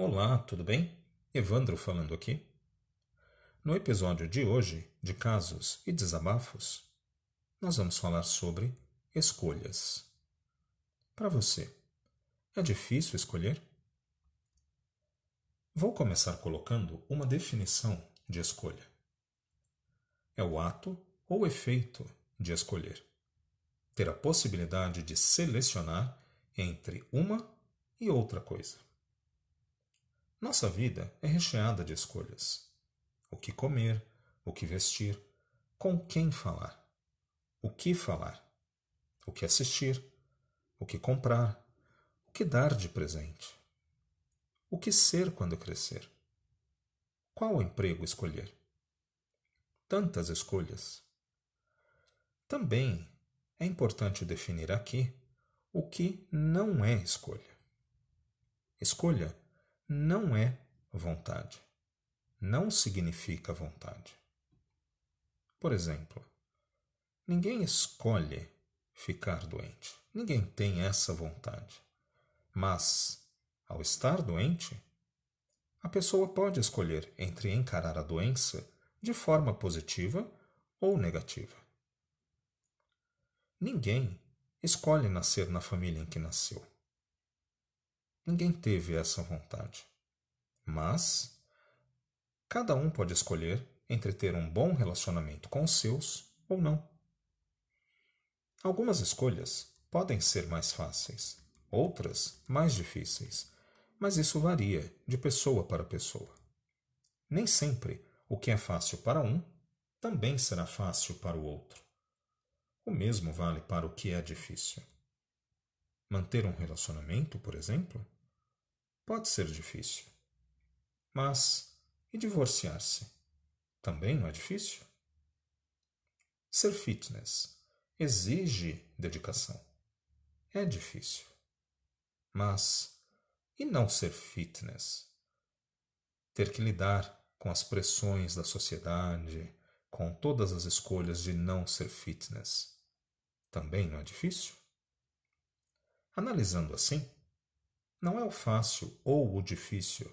Olá, tudo bem? Evandro falando aqui. No episódio de hoje, de casos e desabafos, nós vamos falar sobre escolhas. Para você, é difícil escolher? Vou começar colocando uma definição de escolha. É o ato ou efeito de escolher. Ter a possibilidade de selecionar entre uma e outra coisa. Nossa vida é recheada de escolhas. O que comer, o que vestir, com quem falar, o que falar, o que assistir, o que comprar, o que dar de presente, o que ser quando crescer, qual emprego escolher. Tantas escolhas. Também é importante definir aqui o que não é escolha. Escolha não é vontade. Não significa vontade. Por exemplo, ninguém escolhe ficar doente. Ninguém tem essa vontade. Mas, ao estar doente, a pessoa pode escolher entre encarar a doença de forma positiva ou negativa. Ninguém escolhe nascer na família em que nasceu. Ninguém teve essa vontade. Mas cada um pode escolher entre ter um bom relacionamento com os seus ou não. Algumas escolhas podem ser mais fáceis, outras mais difíceis, mas isso varia de pessoa para pessoa. Nem sempre o que é fácil para um também será fácil para o outro. O mesmo vale para o que é difícil. Manter um relacionamento, por exemplo, pode ser difícil. Mas e divorciar-se? Também não é difícil? Ser fitness exige dedicação. É difícil. Mas e não ser fitness? Ter que lidar com as pressões da sociedade, com todas as escolhas de não ser fitness. Também não é difícil? Analisando assim, não é o fácil ou o difícil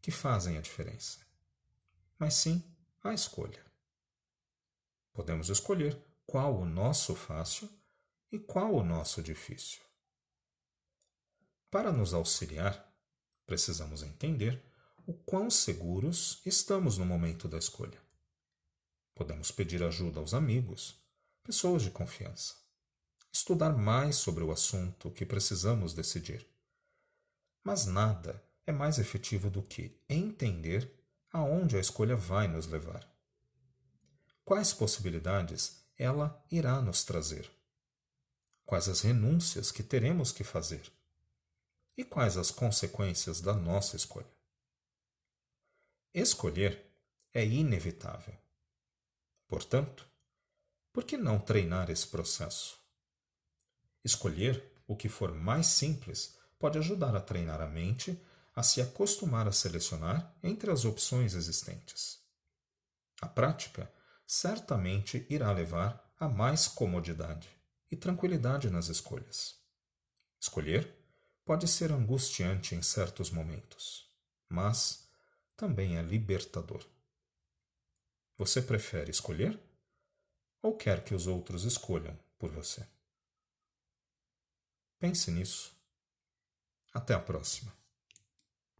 que fazem a diferença, mas sim a escolha. Podemos escolher qual o nosso fácil e qual o nosso difícil. Para nos auxiliar, precisamos entender o quão seguros estamos no momento da escolha. Podemos pedir ajuda aos amigos, pessoas de confiança, estudar mais sobre o assunto que precisamos decidir mas nada é mais efetivo do que entender aonde a escolha vai nos levar. Quais possibilidades ela irá nos trazer? Quais as renúncias que teremos que fazer? E quais as consequências da nossa escolha? Escolher é inevitável. Portanto, por que não treinar esse processo? Escolher o que for mais simples pode ajudar a treinar a mente a se acostumar a selecionar entre as opções existentes. A prática certamente irá levar a mais comodidade e tranquilidade nas escolhas. Escolher pode ser angustiante em certos momentos, mas também é libertador. Você prefere escolher ou quer que os outros escolham por você? Pense nisso até a próxima.